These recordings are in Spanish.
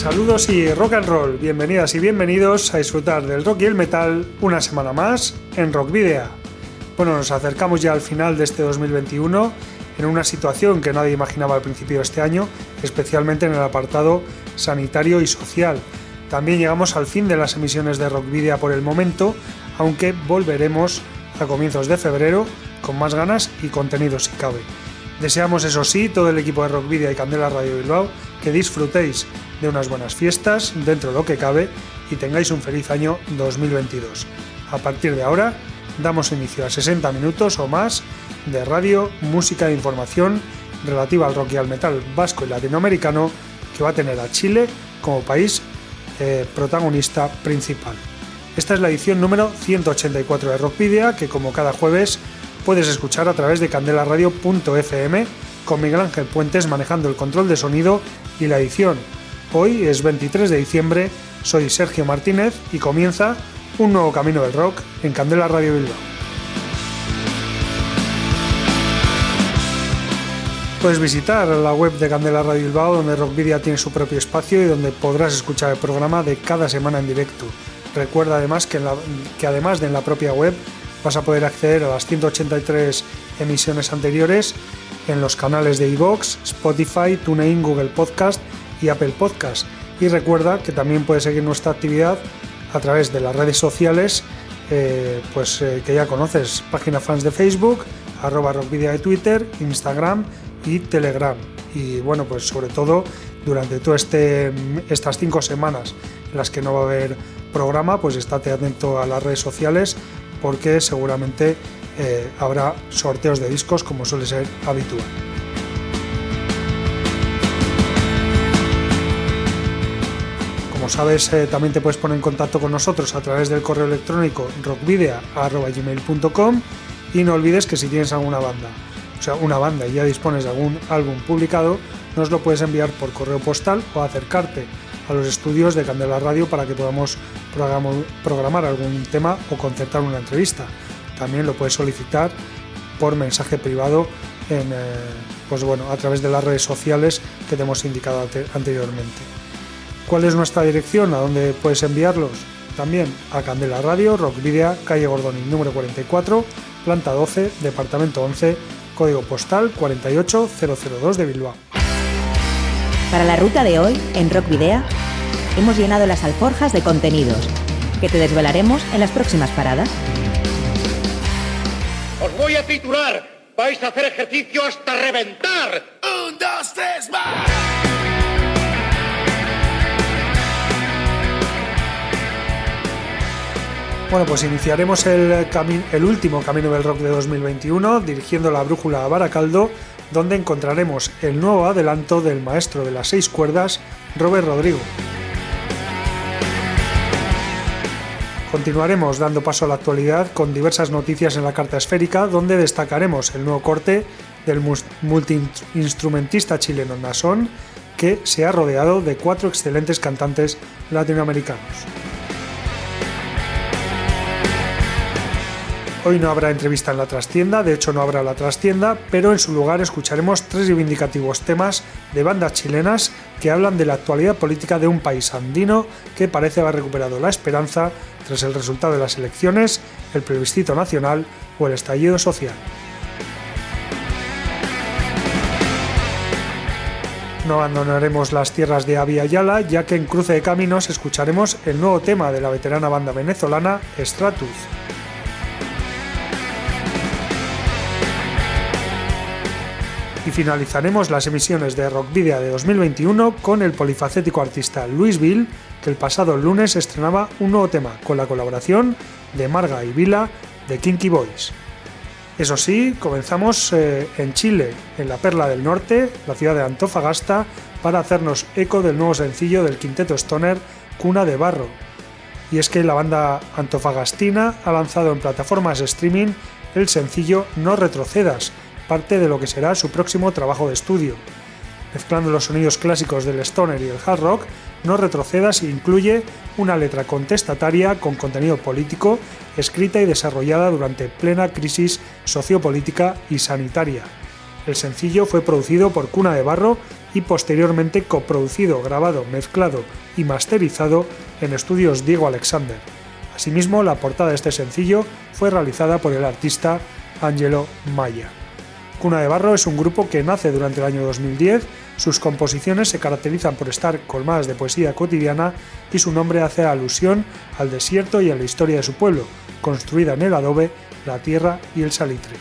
Saludos y rock and roll, bienvenidas y bienvenidos a disfrutar del rock y el metal una semana más en Rock Video. Bueno, nos acercamos ya al final de este 2021 en una situación que nadie imaginaba al principio de este año, especialmente en el apartado sanitario y social. También llegamos al fin de las emisiones de Rock Video por el momento, aunque volveremos a comienzos de febrero con más ganas y contenidos si cabe. Deseamos, eso sí, todo el equipo de Rock Video y Candela Radio Bilbao que disfrutéis de unas buenas fiestas dentro de lo que cabe y tengáis un feliz año 2022. A partir de ahora, damos inicio a 60 minutos o más de radio, música e información relativa al rock y al metal vasco y latinoamericano que va a tener a Chile como país eh, protagonista principal. Esta es la edición número 184 de Rockvidia que como cada jueves puedes escuchar a través de candelaradio.fm con Miguel Ángel Puentes manejando el control de sonido y la edición. Hoy es 23 de diciembre, soy Sergio Martínez y comienza un nuevo camino del rock en Candela Radio Bilbao. Puedes visitar la web de Candela Radio Bilbao donde Rockvidia tiene su propio espacio y donde podrás escuchar el programa de cada semana en directo. Recuerda además que, que además de en la propia web vas a poder acceder a las 183 emisiones anteriores en los canales de iVoox, Spotify, TuneIn, Google Podcast y Apple Podcast. Y recuerda que también puedes seguir nuestra actividad a través de las redes sociales, eh, pues eh, que ya conoces, página fans de Facebook, arroba rockvidia de Twitter, Instagram y Telegram. Y bueno, pues sobre todo durante todas este, estas cinco semanas en las que no va a haber programa, pues estate atento a las redes sociales porque seguramente eh, habrá sorteos de discos como suele ser habitual. Como sabes, eh, también te puedes poner en contacto con nosotros a través del correo electrónico rockvidea.gmail.com y no olvides que si tienes alguna banda, o sea, una banda y ya dispones de algún álbum publicado, nos lo puedes enviar por correo postal o acercarte a los estudios de Candela Radio para que podamos programar algún tema o concertar una entrevista. También lo puedes solicitar por mensaje privado en, eh, pues bueno, a través de las redes sociales que te hemos indicado anteriormente. ¿Cuál es nuestra dirección? ¿A dónde puedes enviarlos? También a Candela Radio, Rockvidia, calle Gordoni, número 44, planta 12, departamento 11, código postal 48002 de Bilbao. Para la ruta de hoy, en Rockvidea, hemos llenado las alforjas de contenidos que te desvelaremos en las próximas paradas. Os voy a titular. Vais a hacer ejercicio hasta reventar. Un, dos, tres, más. Bueno, pues iniciaremos el, el, último Camino del Rock de 2021 dirigiendo la brújula a Baracaldo, donde encontraremos el nuevo adelanto del maestro de las seis cuerdas, Robert Rodrigo. Continuaremos dando paso a la actualidad con diversas noticias en la carta esférica, donde destacaremos el nuevo corte del multiinstrumentista chileno Nason, que se ha rodeado de cuatro excelentes cantantes latinoamericanos. Hoy no habrá entrevista en la trastienda, de hecho no habrá la trastienda, pero en su lugar escucharemos tres reivindicativos temas de bandas chilenas que hablan de la actualidad política de un país andino que parece haber recuperado la esperanza tras el resultado de las elecciones, el plebiscito nacional o el estallido social. No abandonaremos las tierras de Avia Yala, ya que en Cruce de Caminos escucharemos el nuevo tema de la veterana banda venezolana Stratus. Y finalizaremos las emisiones de Rock Video de 2021 con el polifacético artista Luis Bill, que el pasado lunes estrenaba un nuevo tema con la colaboración de Marga y Vila de Kinky Boys. Eso sí, comenzamos eh, en Chile, en la Perla del Norte, la ciudad de Antofagasta, para hacernos eco del nuevo sencillo del quinteto Stoner, Cuna de Barro. Y es que la banda antofagastina ha lanzado en plataformas streaming el sencillo No retrocedas, parte de lo que será su próximo trabajo de estudio. Mezclando los sonidos clásicos del stoner y el hard rock, No retrocedas incluye una letra contestataria con contenido político, escrita y desarrollada durante plena crisis sociopolítica y sanitaria. El sencillo fue producido por Cuna de Barro y posteriormente coproducido, grabado, mezclado y masterizado en estudios Diego Alexander. Asimismo, la portada de este sencillo fue realizada por el artista Angelo Maya. Cuna de Barro es un grupo que nace durante el año 2010, sus composiciones se caracterizan por estar colmadas de poesía cotidiana y su nombre hace alusión al desierto y a la historia de su pueblo, construida en el adobe, la tierra y el salitre.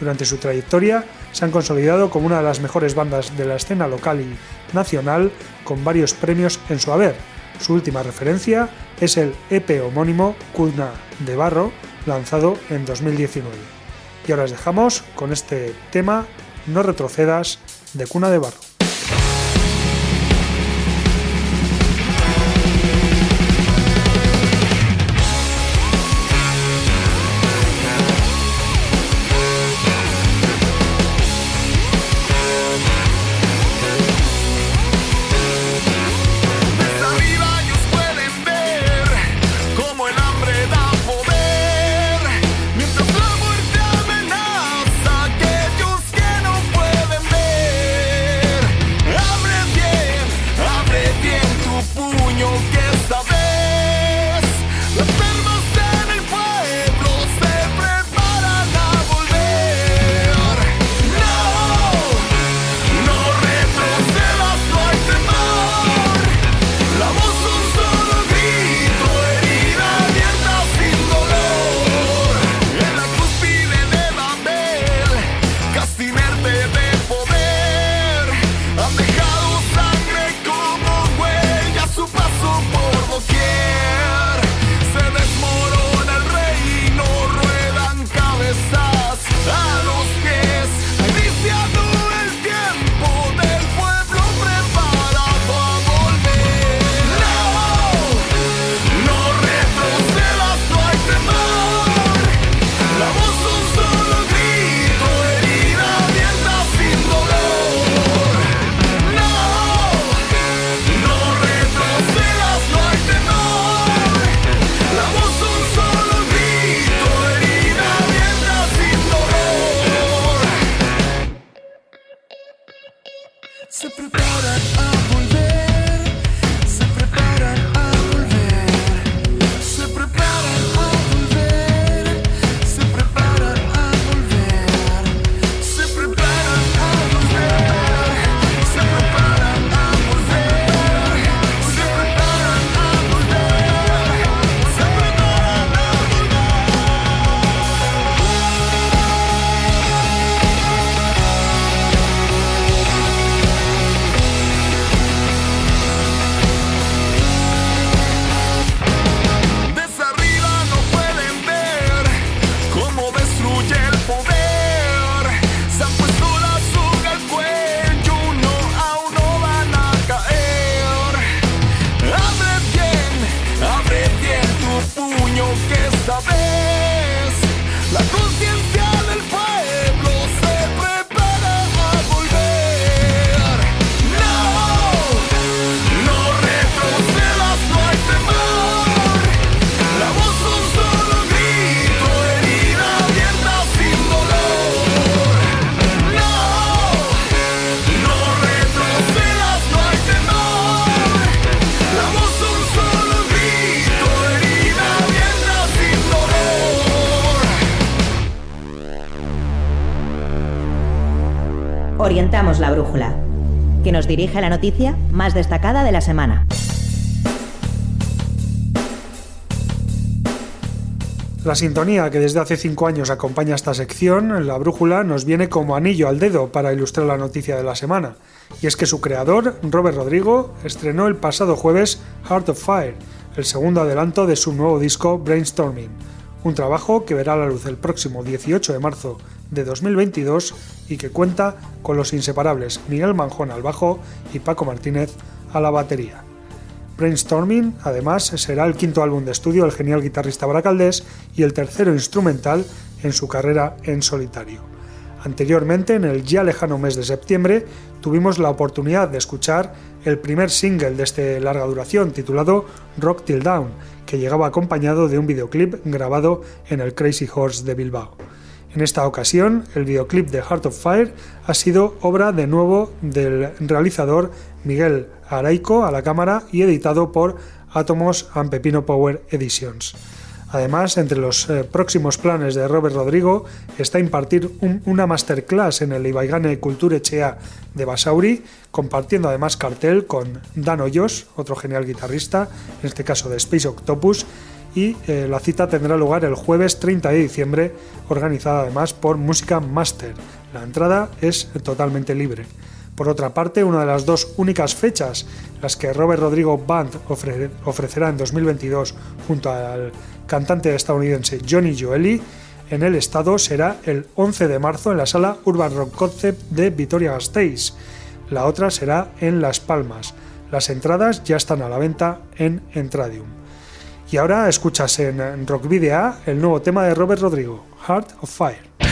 Durante su trayectoria se han consolidado como una de las mejores bandas de la escena local y nacional, con varios premios en su haber. Su última referencia es el EP homónimo Cuna de Barro, lanzado en 2019. Y ahora os dejamos con este tema No retrocedas de Cuna de Barro. La brújula, que nos dirige la noticia más destacada de la semana. La sintonía que desde hace cinco años acompaña esta sección, la brújula, nos viene como anillo al dedo para ilustrar la noticia de la semana. Y es que su creador, Robert Rodrigo, estrenó el pasado jueves Heart of Fire, el segundo adelanto de su nuevo disco Brainstorming, un trabajo que verá la luz el próximo 18 de marzo de 2022 y que cuenta con los inseparables Miguel Manjón al bajo y Paco Martínez a la batería. Brainstorming, además, será el quinto álbum de estudio del genial guitarrista Baracaldés y el tercero instrumental en su carrera en solitario. Anteriormente, en el ya lejano mes de septiembre, tuvimos la oportunidad de escuchar el primer single de este larga duración titulado Rock Till Down, que llegaba acompañado de un videoclip grabado en el Crazy Horse de Bilbao. En esta ocasión, el videoclip de Heart of Fire ha sido obra de nuevo del realizador Miguel Araico a la cámara y editado por Atomos and Pepino Power Editions. Además, entre los eh, próximos planes de Robert Rodrigo está impartir una masterclass en el Ibaigane Echea de Basauri, compartiendo además cartel con Dan Hoyos, otro genial guitarrista, en este caso de Space Octopus, y eh, la cita tendrá lugar el jueves 30 de diciembre, organizada además por Música Master. La entrada es totalmente libre. Por otra parte, una de las dos únicas fechas, las que Robert Rodrigo Band ofrecerá en 2022 junto al cantante estadounidense Johnny Joeli, en el estado será el 11 de marzo en la sala Urban Rock Concept de Vitoria-Gasteiz. La otra será en Las Palmas. Las entradas ya están a la venta en Entradium. Y ahora escuchas en Rock Video el nuevo tema de Robert Rodrigo, Heart of Fire.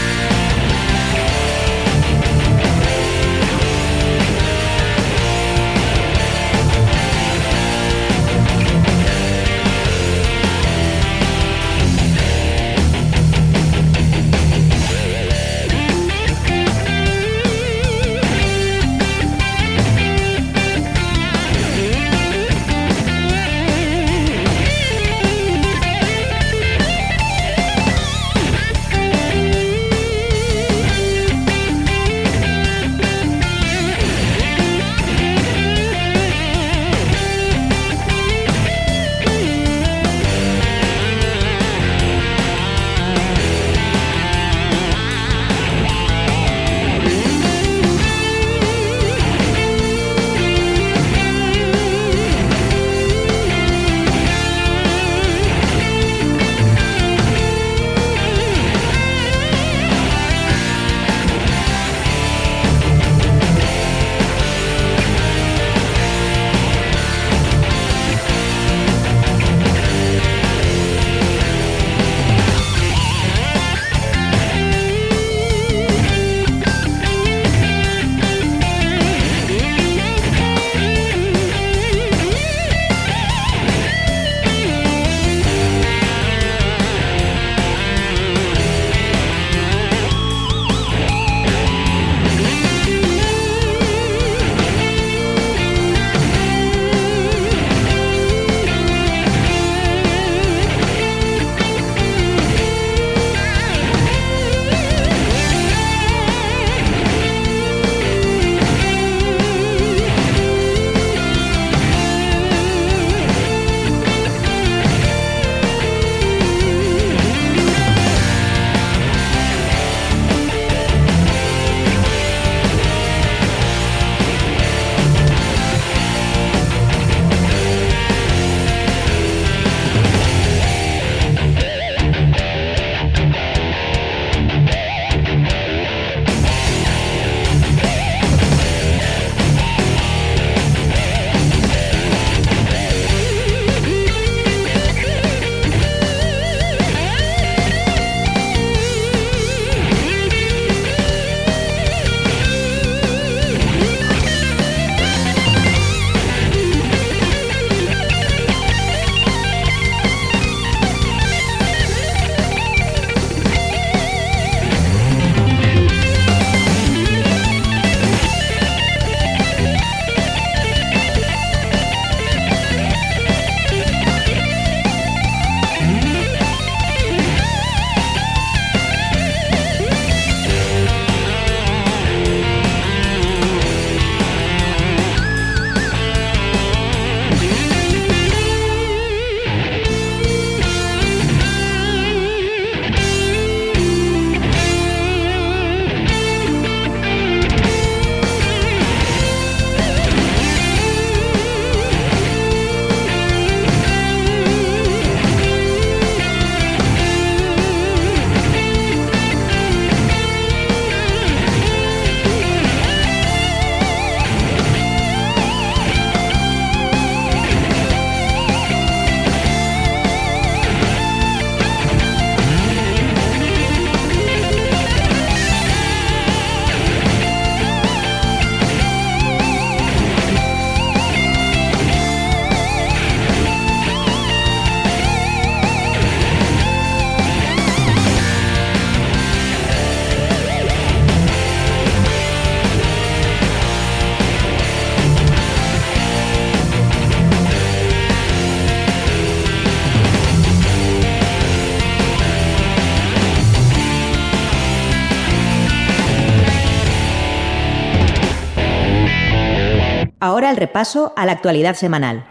Ahora el repaso a la actualidad semanal,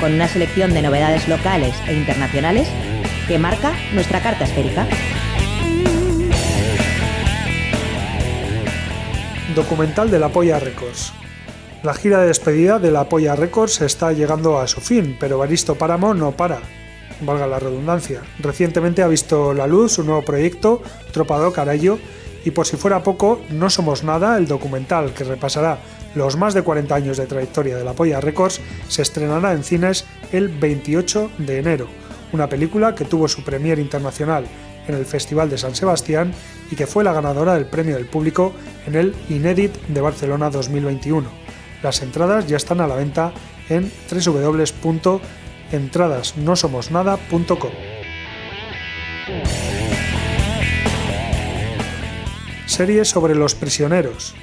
con una selección de novedades locales e internacionales que marca nuestra carta esférica. Documental de la Polla Records. La gira de despedida de la Polla Records está llegando a su fin, pero Baristo Páramo no para. Valga la redundancia. Recientemente ha visto la luz su nuevo proyecto, Tropado Carallo, y por si fuera poco, No Somos Nada, el documental que repasará los más de 40 años de trayectoria de la Polla Records, se estrenará en cines el 28 de enero. Una película que tuvo su premier internacional en el Festival de San Sebastián y que fue la ganadora del premio del público en el Inédit de Barcelona 2021. Las entradas ya están a la venta en www.entradasnosomosnada.com. Serie sobre los prisioneros.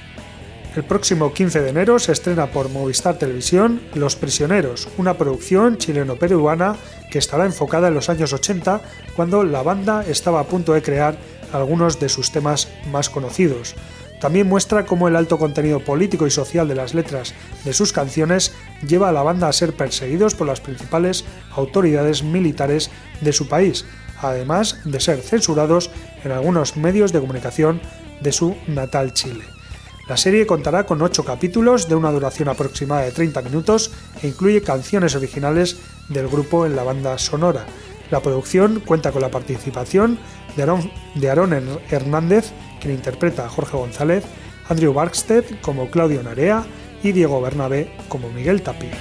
El próximo 15 de enero se estrena por Movistar Televisión Los Prisioneros, una producción chileno-peruana que estará enfocada en los años 80, cuando la banda estaba a punto de crear algunos de sus temas más conocidos. También muestra cómo el alto contenido político y social de las letras de sus canciones lleva a la banda a ser perseguidos por las principales autoridades militares de su país, además de ser censurados en algunos medios de comunicación de su natal Chile. La serie contará con 8 capítulos de una duración aproximada de 30 minutos e incluye canciones originales del grupo en la banda sonora. La producción cuenta con la participación de Aaron, Hernández, quien interpreta a Jorge González, Andrew Barksted como Claudio Narea y Diego Bernabé como Miguel Tapia.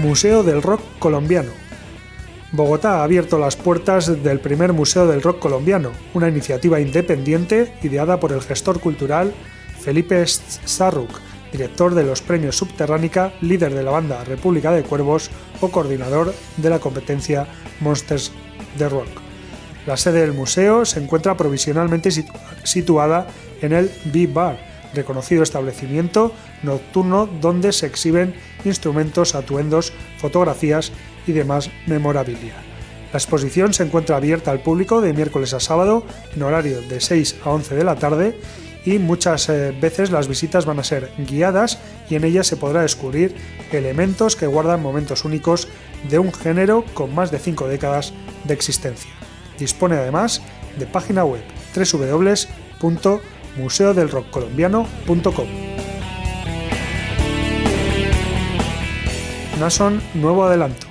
Museo del Rock Colombiano Bogotá ha abierto las puertas del primer Museo del Rock Colombiano, una iniciativa independiente ideada por el gestor cultural Felipe Sarruk, director de los premios Subterránica, líder de la banda República de Cuervos o coordinador de la competencia Monsters de Rock. La sede del museo se encuentra provisionalmente situada en el B-Bar, reconocido establecimiento nocturno donde se exhiben instrumentos, atuendos, fotografías y demás memorabilia. La exposición se encuentra abierta al público de miércoles a sábado en horario de 6 a 11 de la tarde y muchas eh, veces las visitas van a ser guiadas y en ellas se podrá descubrir elementos que guardan momentos únicos de un género con más de 5 décadas de existencia. Dispone además de página web www.museodelrockcolombiano.com. Nason Nuevo Adelanto.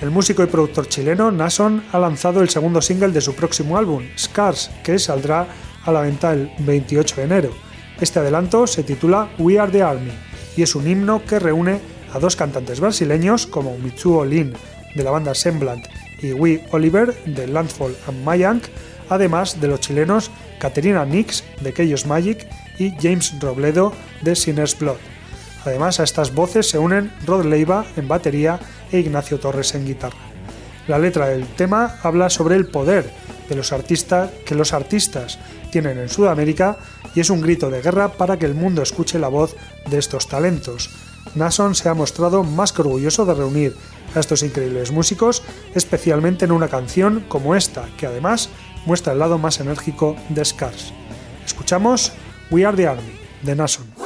El músico y productor chileno Nason ha lanzado el segundo single de su próximo álbum, Scars, que saldrá a la venta el 28 de enero. Este adelanto se titula We Are the Army y es un himno que reúne a dos cantantes brasileños como Mitsuo Lin de la banda Semblant y Wee Oliver de Landfall and Mayank, además de los chilenos Caterina Nix de Chaos Magic y James Robledo de Sinner's Blood. Además, a estas voces se unen Rod Leiva en batería e Ignacio Torres en guitarra. La letra del tema habla sobre el poder de los artistas que los artistas tienen en Sudamérica y es un grito de guerra para que el mundo escuche la voz de estos talentos. Nason se ha mostrado más que orgulloso de reunir a estos increíbles músicos, especialmente en una canción como esta, que además muestra el lado más enérgico de Scars. Escuchamos We Are the Army, de Nason.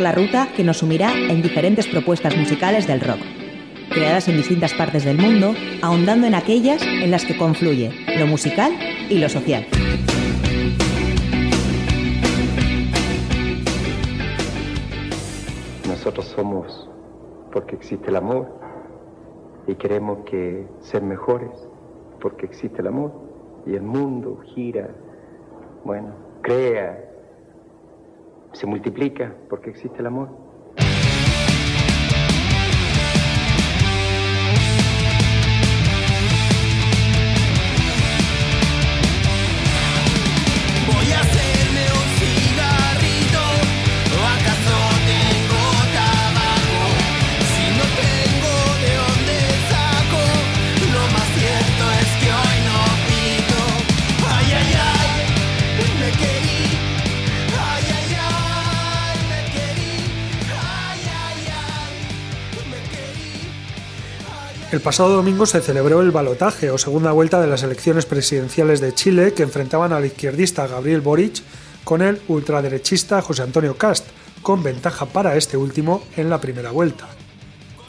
La ruta que nos sumirá en diferentes propuestas musicales del rock, creadas en distintas partes del mundo, ahondando en aquellas en las que confluye lo musical y lo social. Nosotros somos porque existe el amor y queremos que ser mejores porque existe el amor y el mundo gira, bueno, crea, se multiplica porque existe el amor. El pasado domingo se celebró el balotaje o segunda vuelta de las elecciones presidenciales de Chile que enfrentaban al izquierdista Gabriel Boric con el ultraderechista José Antonio Cast, con ventaja para este último en la primera vuelta.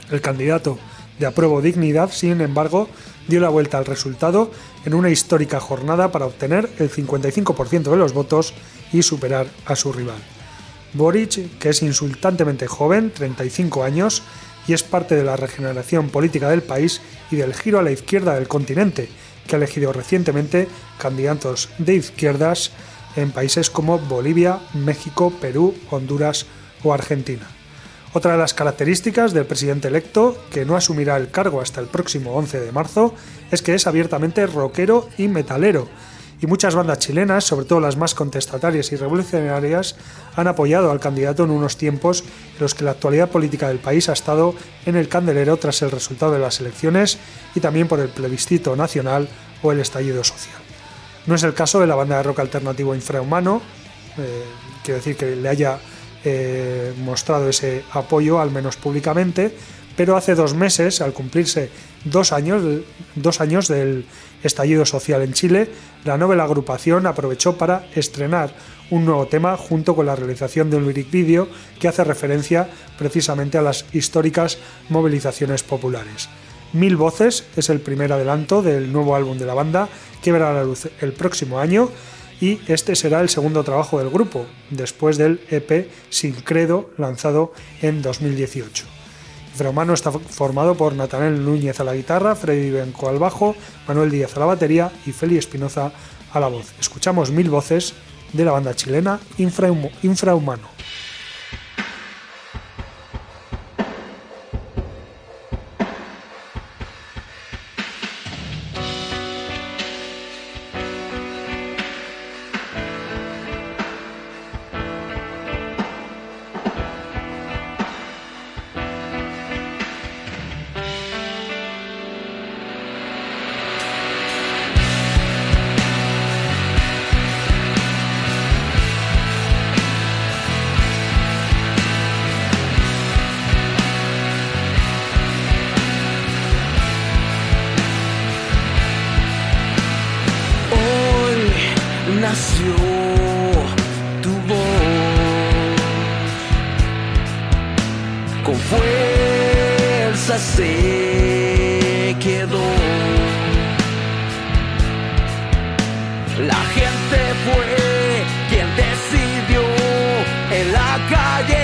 El candidato de apruebo dignidad, sin embargo, dio la vuelta al resultado en una histórica jornada para obtener el 55% de los votos y superar a su rival. Boric, que es insultantemente joven, 35 años, y es parte de la regeneración política del país y del giro a la izquierda del continente, que ha elegido recientemente candidatos de izquierdas en países como Bolivia, México, Perú, Honduras o Argentina. Otra de las características del presidente electo, que no asumirá el cargo hasta el próximo 11 de marzo, es que es abiertamente rockero y metalero, y muchas bandas chilenas, sobre todo las más contestatarias y revolucionarias, han apoyado al candidato en unos tiempos en los que la actualidad política del país ha estado en el candelero tras el resultado de las elecciones y también por el plebiscito nacional o el estallido social. No es el caso de la banda de rock alternativo Infrahumano, eh, quiero decir que le haya eh, mostrado ese apoyo, al menos públicamente, pero hace dos meses, al cumplirse dos años, dos años del estallido social en Chile, la novela agrupación aprovechó para estrenar un nuevo tema junto con la realización de un lyric video que hace referencia precisamente a las históricas movilizaciones populares. Mil Voces es el primer adelanto del nuevo álbum de la banda que verá la luz el próximo año y este será el segundo trabajo del grupo, después del EP Sin Credo lanzado en 2018. Fromano está formado por Natanel Núñez a la guitarra, Freddy Benco al bajo, Manuel Díaz a la batería y Feli Espinoza a la voz. Escuchamos mil voces de la banda chilena Infrahumano. fuerza se quedó. La gente fue quien decidió en la calle.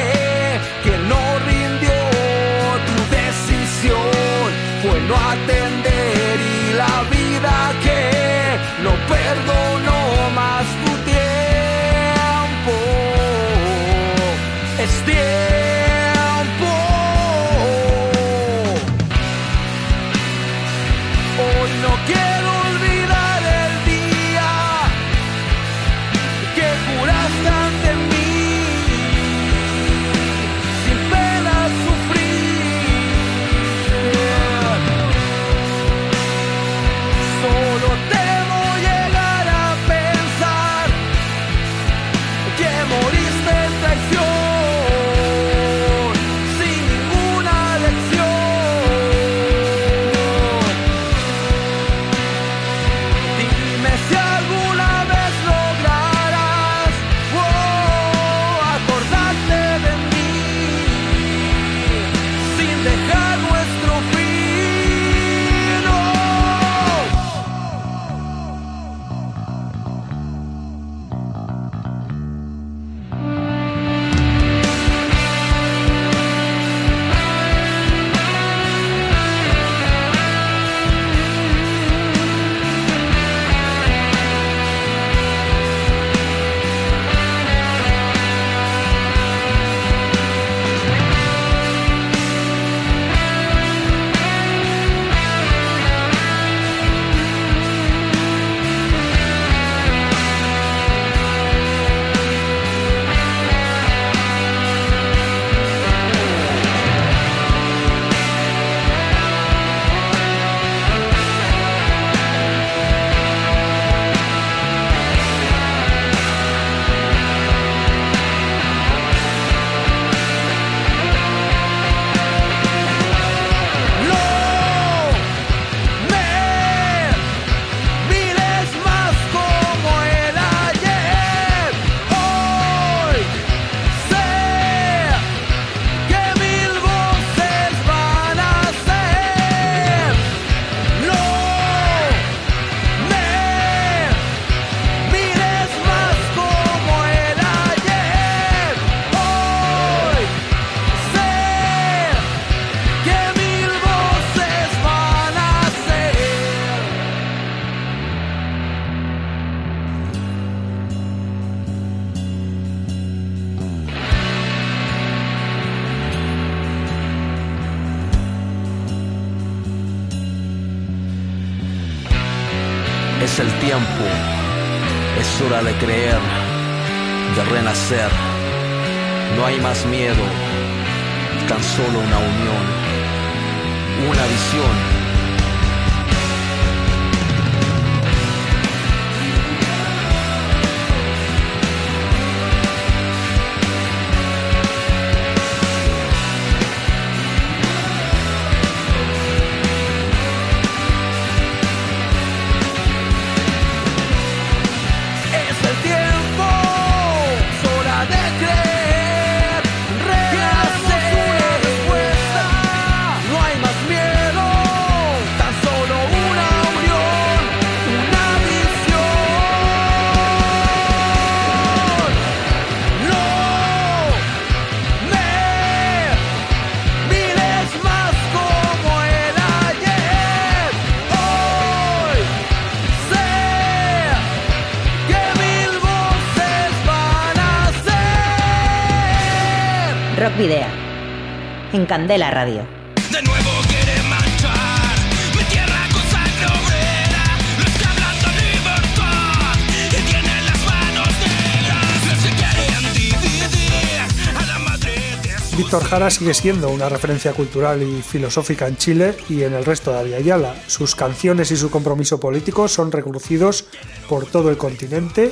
Candela Radio. De nuevo quiere manchar mi tierra con sangre obrera. Los que hablan de libertad y tienen las manos negras. Los que quieren dividir a la madre de Víctor Jara sigue siendo una referencia cultural y filosófica en Chile y en el resto de Ayala. Sus canciones y su compromiso político son reconocidos por todo el continente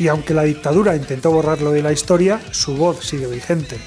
y aunque la dictadura intentó borrarlo de la historia, su voz sigue vigente.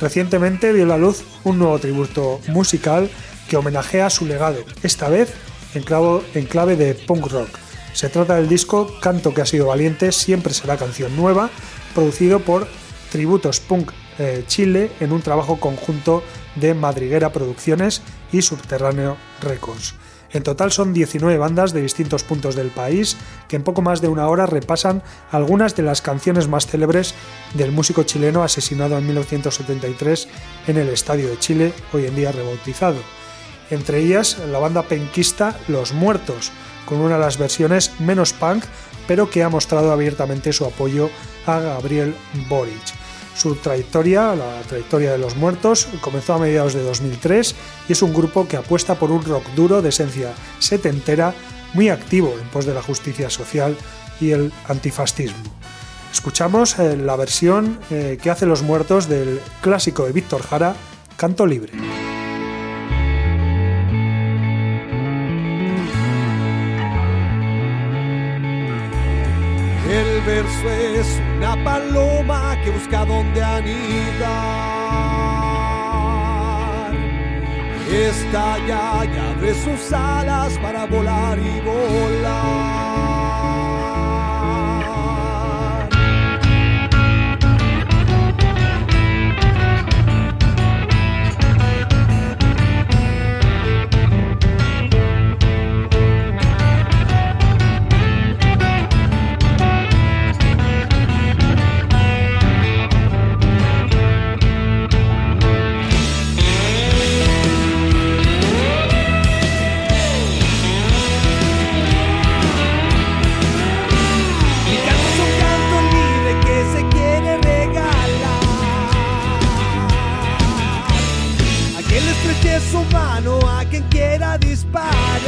Recientemente vio la luz un nuevo tributo musical que homenajea su legado, esta vez en, clave de punk rock. Se trata del disco Canto que ha sido valiente, siempre será canción nueva, producido por Tributos Punk eh, Chile en un trabajo conjunto de Madriguera Producciones y Subterráneo Records. En total son 19 bandas de distintos puntos del país que en poco más de una hora repasan algunas de las canciones más célebres del músico chileno asesinado en 1973 en el Estadio de Chile, hoy en día rebautizado. Entre ellas la banda penquista Los Muertos, con una de las versiones menos punk, pero que ha mostrado abiertamente su apoyo a Gabriel Boric. Su trayectoria, la trayectoria de los muertos, comenzó a mediados de 2003 y es un grupo que apuesta por un rock duro de esencia setentera, muy activo en pos de la justicia social y el antifascismo. Escuchamos eh, la versión eh, que hace Los Muertos del clásico de Víctor Jara, Canto Libre. Es una paloma que busca donde anidar. Estalla y abre sus alas para volar y volar. mano a quien quiera disparar.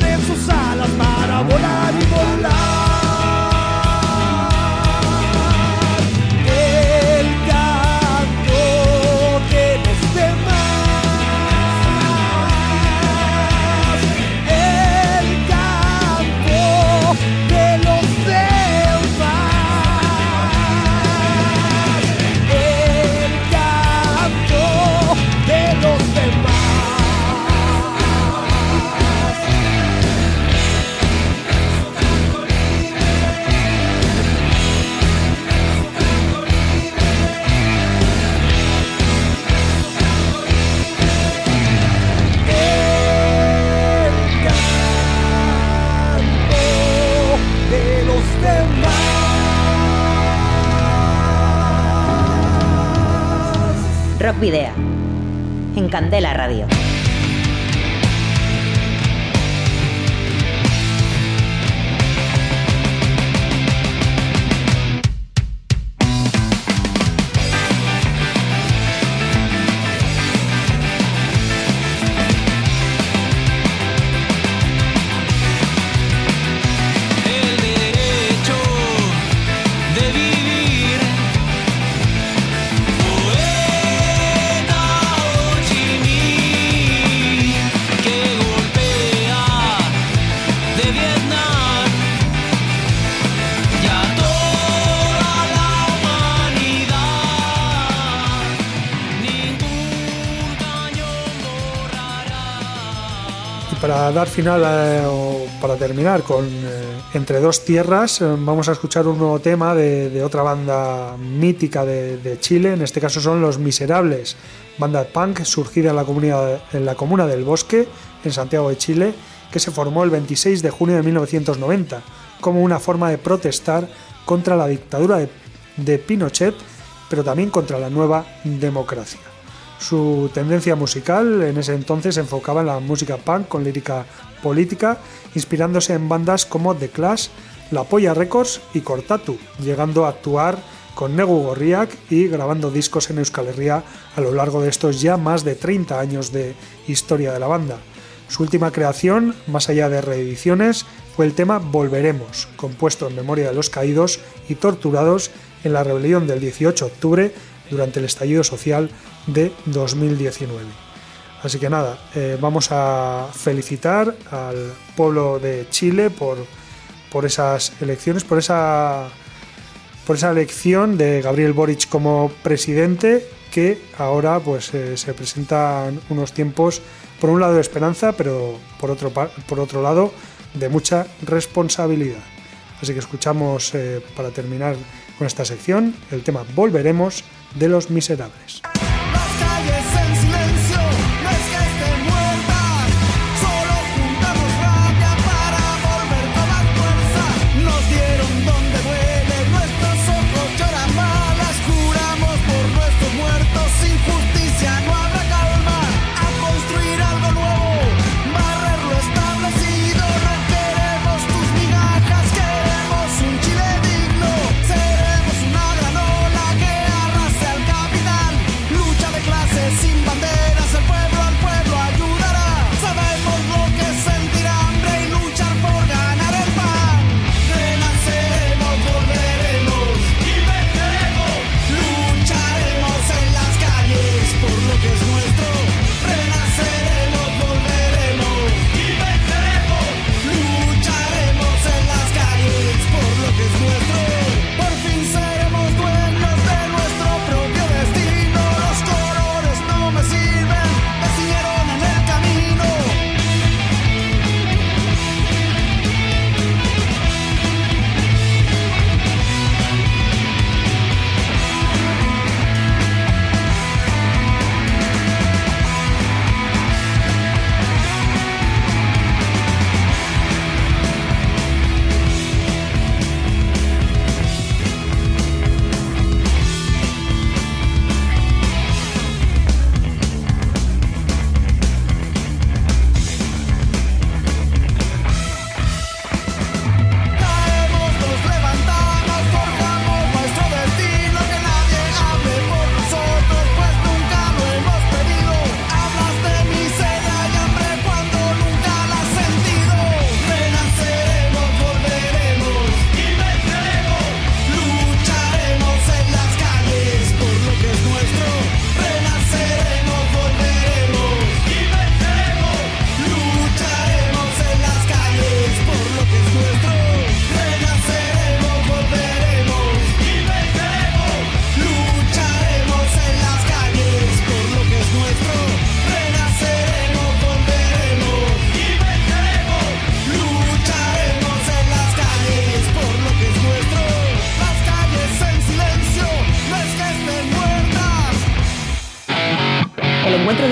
Abre sus alas para volar y volar. En Candela Radio. Dar final eh, o para terminar con eh, Entre dos tierras, eh, vamos a escuchar un nuevo tema de, otra banda mítica de, Chile, en este caso son Los Miserables, banda punk surgida en la, comunidad, en la comuna del Bosque, en Santiago de Chile, que se formó el 26 de junio de 1990 como una forma de protestar contra la dictadura de Pinochet, pero también contra la nueva democracia. Su tendencia musical en ese entonces enfocaba en la música punk con lírica política, inspirándose en bandas como The Clash, La Polla Records y Cortatu, llegando a actuar con Negu Gorriak y grabando discos en Euskal Herria a lo largo de estos ya más de 30 años de historia de la banda. Su última creación, más allá de reediciones, fue el tema Volveremos, compuesto en memoria de los caídos y torturados en la rebelión del 18 de octubre durante el estallido social de 2019. Así que nada, eh, vamos a felicitar al pueblo de Chile por, por esas elecciones, por esa, por esa elección de Gabriel Boric como presidente, que ahora pues eh, se presentan unos tiempos, por un lado de esperanza, pero por otro, por otro lado de mucha responsabilidad. Así que escuchamos eh, para terminar con esta sección el tema Volveremos de los Miserables. Yes,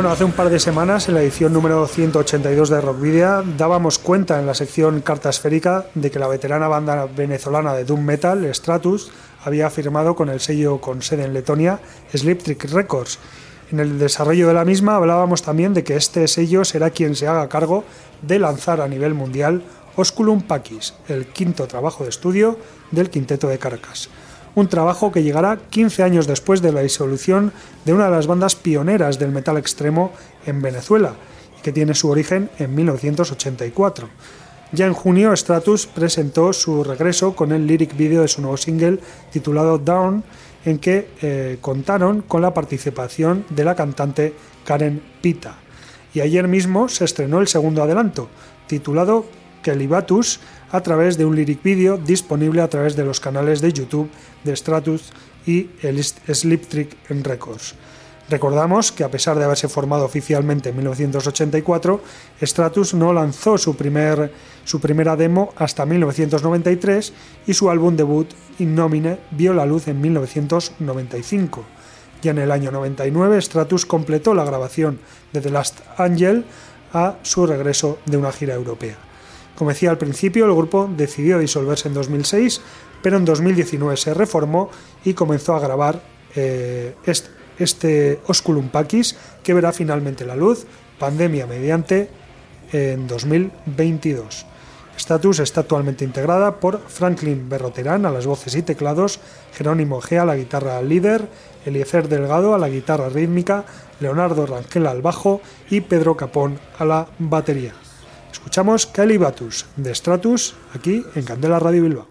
Bueno, hace un par de semanas, en la edición número 182 de Rockvidia, dábamos cuenta en la sección Carta Esférica de que la veterana banda venezolana de Doom Metal, Stratus, había firmado con el sello con sede en Letonia, Sleep Records. En el desarrollo de la misma hablábamos también de que este sello será quien se haga cargo de lanzar a nivel mundial Osculum Pacis, el quinto trabajo de estudio del quinteto de Caracas un trabajo que llegará 15 años después de la disolución de una de las bandas pioneras del metal extremo en Venezuela, que tiene su origen en 1984. Ya en junio, Stratus presentó su regreso con el lyric video de su nuevo single titulado Down, en que eh, contaron con la participación de la cantante Karen Pita. Y ayer mismo se estrenó el segundo adelanto, titulado Kelibatus, a través de un lyric video disponible a través de los canales de YouTube de Stratus y el Sleep Trick Records. Recordamos que a pesar de haberse formado oficialmente en 1984, Stratus no lanzó su, primer, su primera demo hasta 1993 y su álbum debut Innomine vio la luz en 1995. Ya en el año 99, Stratus completó la grabación de The Last Angel a su regreso de una gira europea. Como decía al principio, el grupo decidió disolverse en 2006, pero en 2019 se reformó y comenzó a grabar eh, este, Osculum Pacis, que verá finalmente la luz, pandemia mediante, en 2022. Status está actualmente integrada por Franklin Berroterán a las voces y teclados, Jerónimo Gea a la guitarra líder, Eliezer Delgado a la guitarra rítmica, Leonardo Rangel al bajo y Pedro Capón a la batería. Escuchamos Calibatus de Stratus aquí en Candela Radio Bilbao.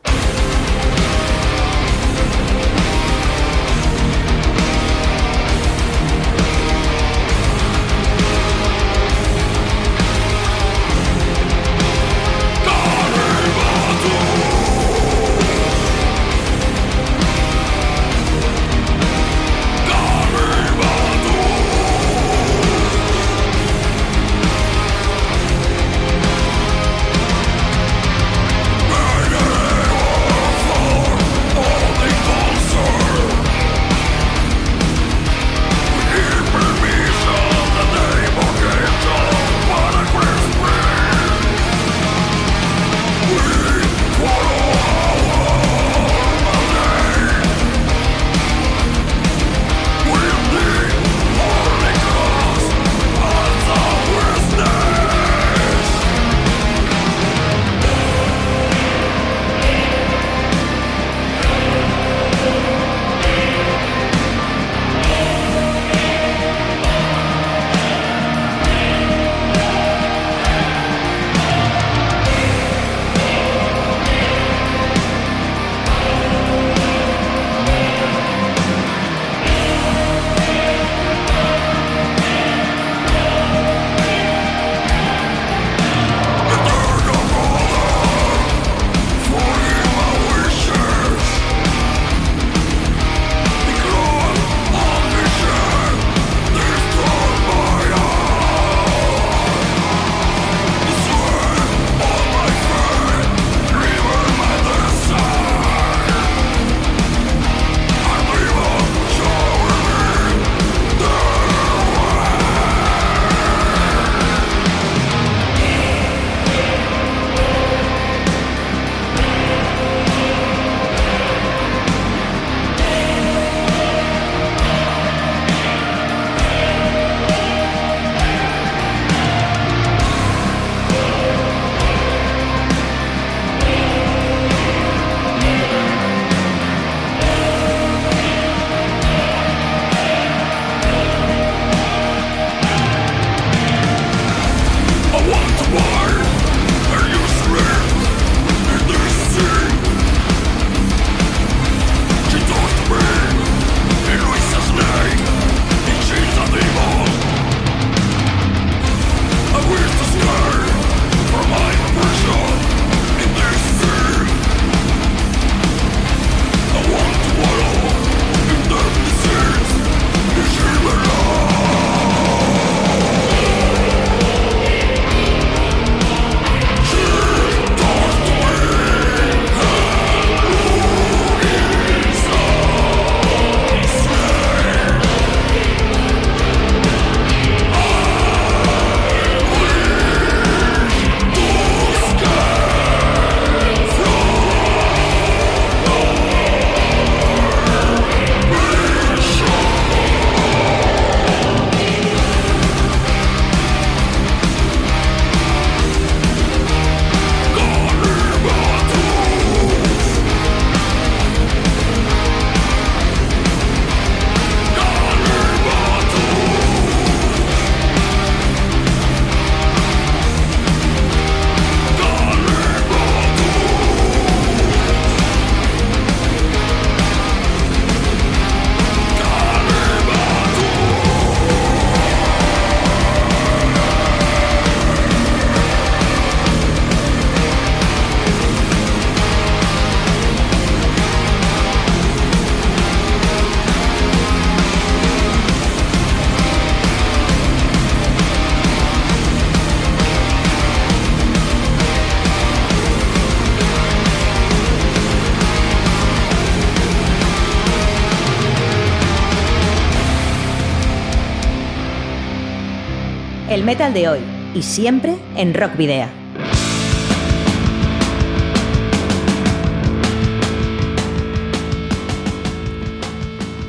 Metal de hoy y siempre en Rock Video.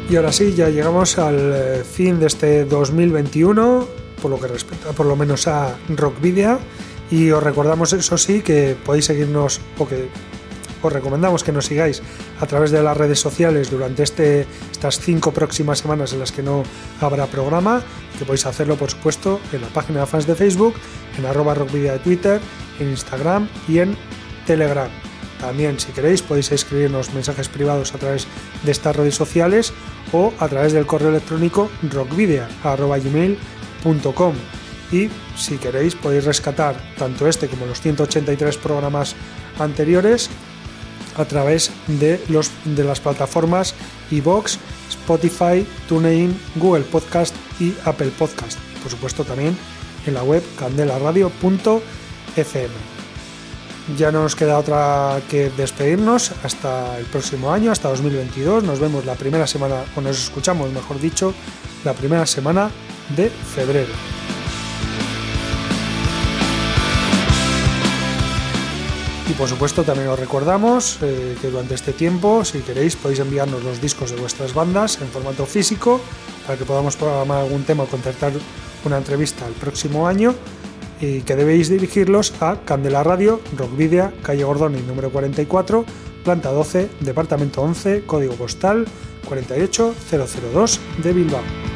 Y ahora sí, ya llegamos al eh, fin de este 2021, por lo que respecta por lo menos a Rock Video. Y os recordamos, eso sí, que podéis seguirnos, o que os recomendamos que nos sigáis a través de las redes sociales durante este, estas cinco próximas semanas en las que no habrá programa, que podéis hacerlo, por supuesto, en la página de fans de Facebook, en arroba rockvidia de Twitter, en Instagram y en Telegram. También, si queréis, podéis escribirnos mensajes privados a través de estas redes sociales o a través del correo electrónico rockvidea.gmail.com y si queréis podéis rescatar tanto este como los 183 programas anteriores a través de, los, de las plataformas iVoox, Spotify, TuneIn, Google Podcast y Apple Podcast. Por supuesto también en la web candelaradio.fm. Ya no nos queda otra que despedirnos hasta el próximo año, hasta 2022. Nos vemos la primera semana, o nos escuchamos, mejor dicho, la primera semana de febrero. Y por supuesto también os recordamos eh, que durante este tiempo, si queréis, podéis enviarnos los discos de vuestras bandas en formato físico para que podamos programar algún tema o concertar una entrevista el próximo año y que debéis dirigirlos a Candela Radio, Rockvidia, calle Gordoni número 44, planta 12, departamento 11, código postal 48002 de Bilbao.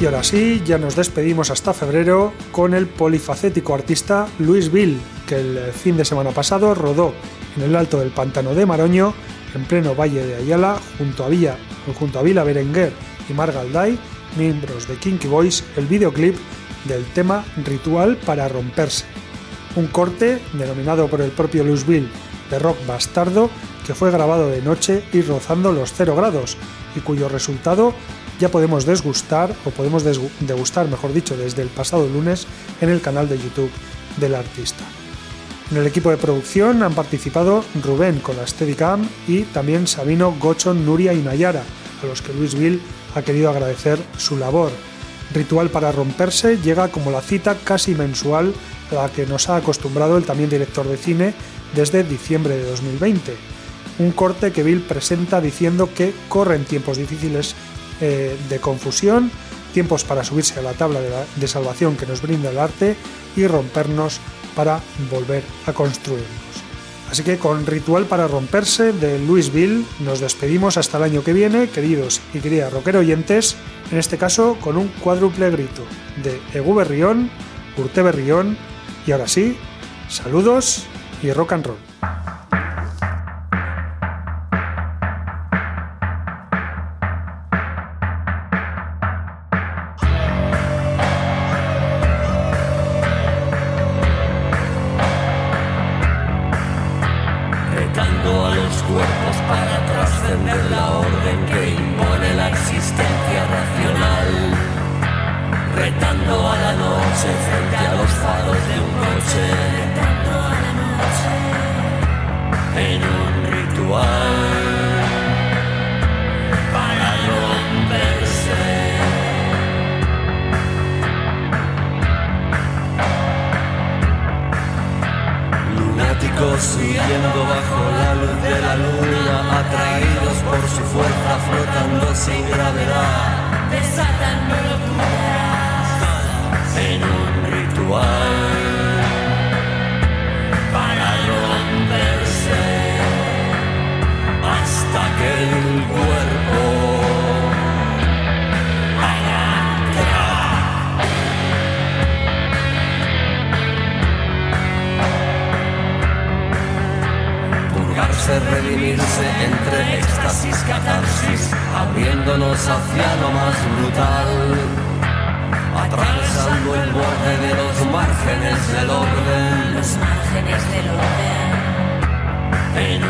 Y ahora sí, ya nos despedimos hasta febrero con el polifacético artista Luis Bill, que el fin de semana pasado rodó en el alto del pantano de Maroño, en pleno valle de Ayala, junto a, Villa, junto a Vila Berenguer y Margalday, miembros de Kinky Boys, el videoclip del tema Ritual para romperse. Un corte, denominado por el propio Luis Bill de rock bastardo, que fue grabado de noche y rozando los 0 grados, y cuyo resultado ya podemos desgustar, o podemos degustar, mejor dicho, desde el pasado lunes en el canal de YouTube del artista. En el equipo de producción han participado Rubén con la Steadicam y también Sabino, Gochon, Nuria y Nayara, a los que Luis Bill ha querido agradecer su labor. Ritual para romperse llega como la cita casi mensual a la que nos ha acostumbrado el también director de cine desde diciembre de 2020. Un corte que Bill presenta diciendo que corren tiempos difíciles eh, de confusión, tiempos para subirse a la tabla de, salvación que nos brinda el arte y rompernos para volver a construirnos. Así que con Ritual para romperse de Louis Bill nos despedimos hasta el año que viene, queridos y queridas rockero oyentes, en este caso con un cuádruple grito de Egu Berrión, Urte Berrión y ahora sí, saludos y rock and roll. open